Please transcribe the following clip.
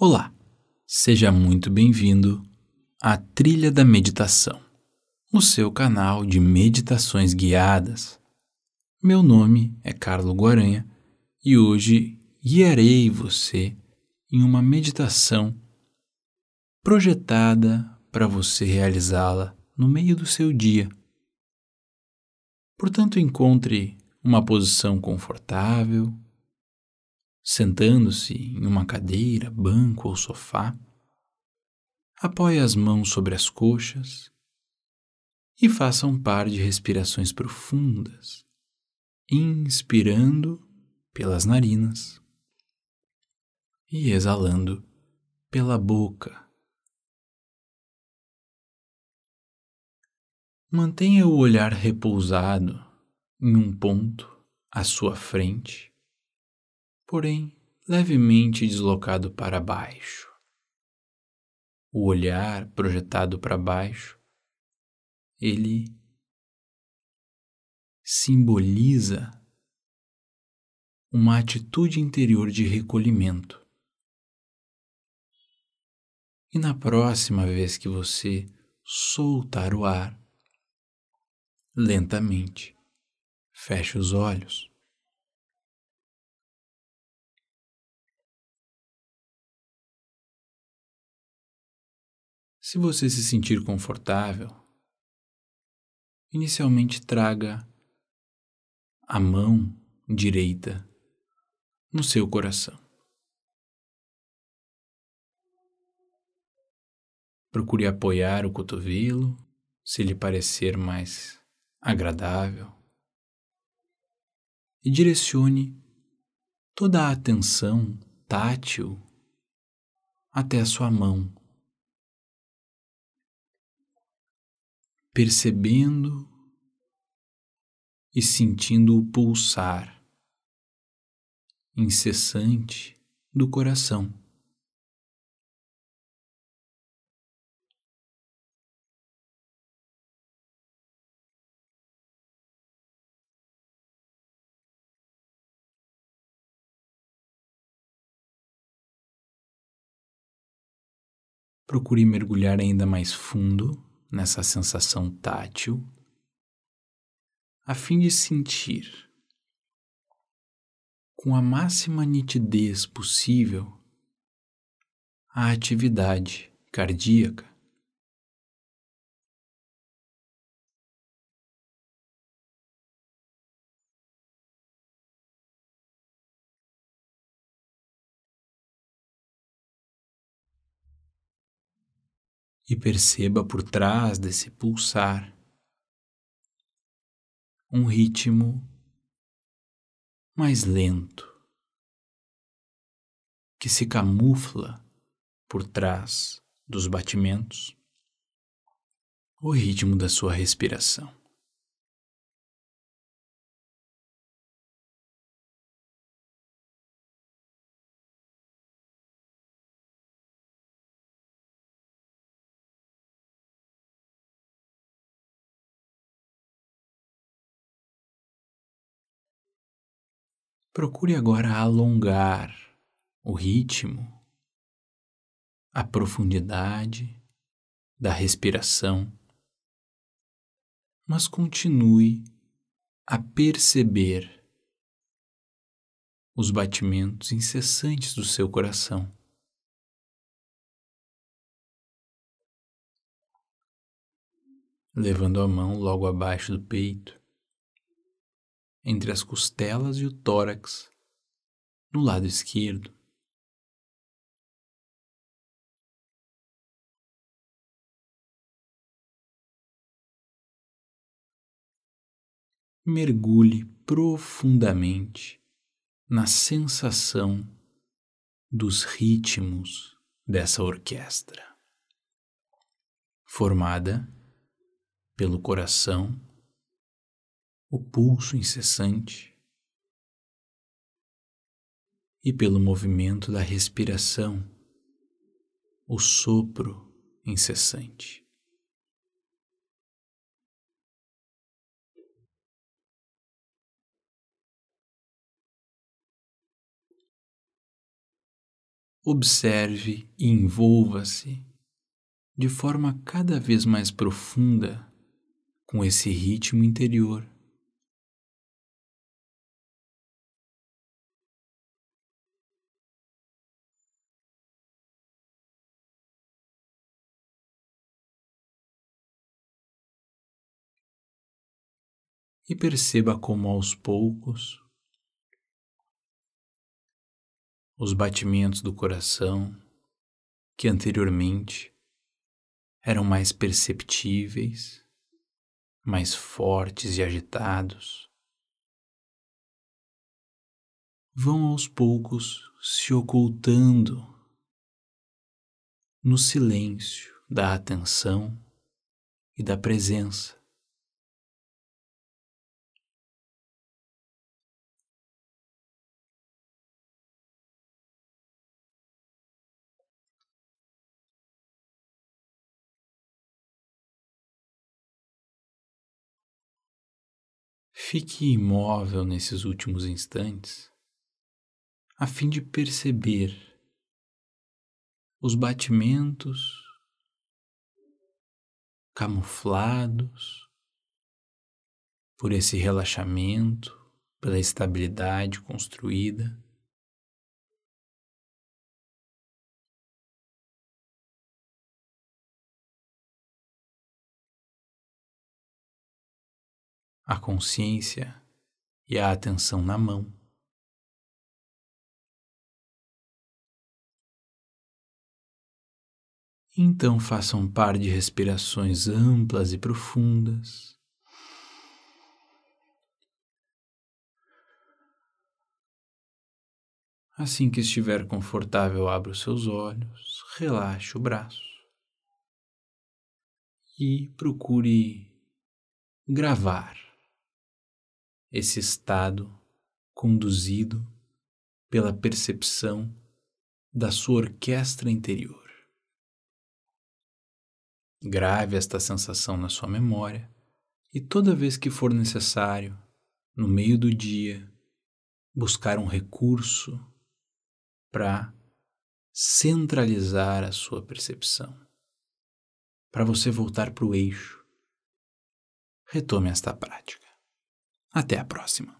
Olá, seja muito bem-vindo à Trilha da Meditação, o seu canal de meditações guiadas. Meu nome é Carlo Guaranha e hoje guiarei você em uma meditação projetada para você realizá-la no meio do seu dia. Portanto, encontre uma posição confortável, sentando-se em uma cadeira, banco ou sofá. Apoie as mãos sobre as coxas e faça um par de respirações profundas, inspirando pelas narinas e exalando pela boca. Mantenha o olhar repousado em um ponto à sua frente, porém levemente deslocado para baixo. O olhar projetado para baixo, ele simboliza uma atitude interior de recolhimento. E na próxima vez que você soltar o ar, lentamente. Feche os olhos. Se você se sentir confortável, inicialmente traga a mão direita no seu coração. Procure apoiar o cotovelo, se lhe parecer mais agradável e direcione toda a atenção tátil até a sua mão, percebendo e sentindo o pulsar incessante do coração. Procure mergulhar ainda mais fundo nessa sensação tátil, a fim de sentir com a máxima nitidez possível a atividade cardíaca e perceba por trás desse pulsar um ritmo mais lento que se camufla por trás dos batimentos, o ritmo da sua respiração. Procure agora alongar o ritmo, a profundidade da respiração, mas continue a perceber os batimentos incessantes do seu coração. Levando a mão logo abaixo do peito, entre as costelas e o tórax, no lado esquerdo. Mergulhe profundamente na sensação dos ritmos dessa orquestra, formada pelo coração o pulso incessante e pelo movimento da respiração, o sopro incessante. observe e envolva-se de forma cada vez mais profunda com esse ritmo interior. E perceba como aos poucos os batimentos do coração, que anteriormente eram mais perceptíveis, mais fortes e agitados, vão aos poucos se ocultando no silêncio da atenção e da presença. Fique imóvel nesses últimos instantes, a fim de perceber os batimentos camuflados por esse relaxamento, pela estabilidade construída. A consciência e a atenção na mão. Então faça um par de respirações amplas e profundas. Assim que estiver confortável, abra os seus olhos, relaxe o braço e procure gravar esse estado conduzido pela percepção da sua orquestra interior. Grave esta sensação na sua memória e toda vez que for necessário, no meio do dia, buscar um recurso para centralizar a sua percepção, para você voltar para o eixo. Retome esta prática. Até a próxima.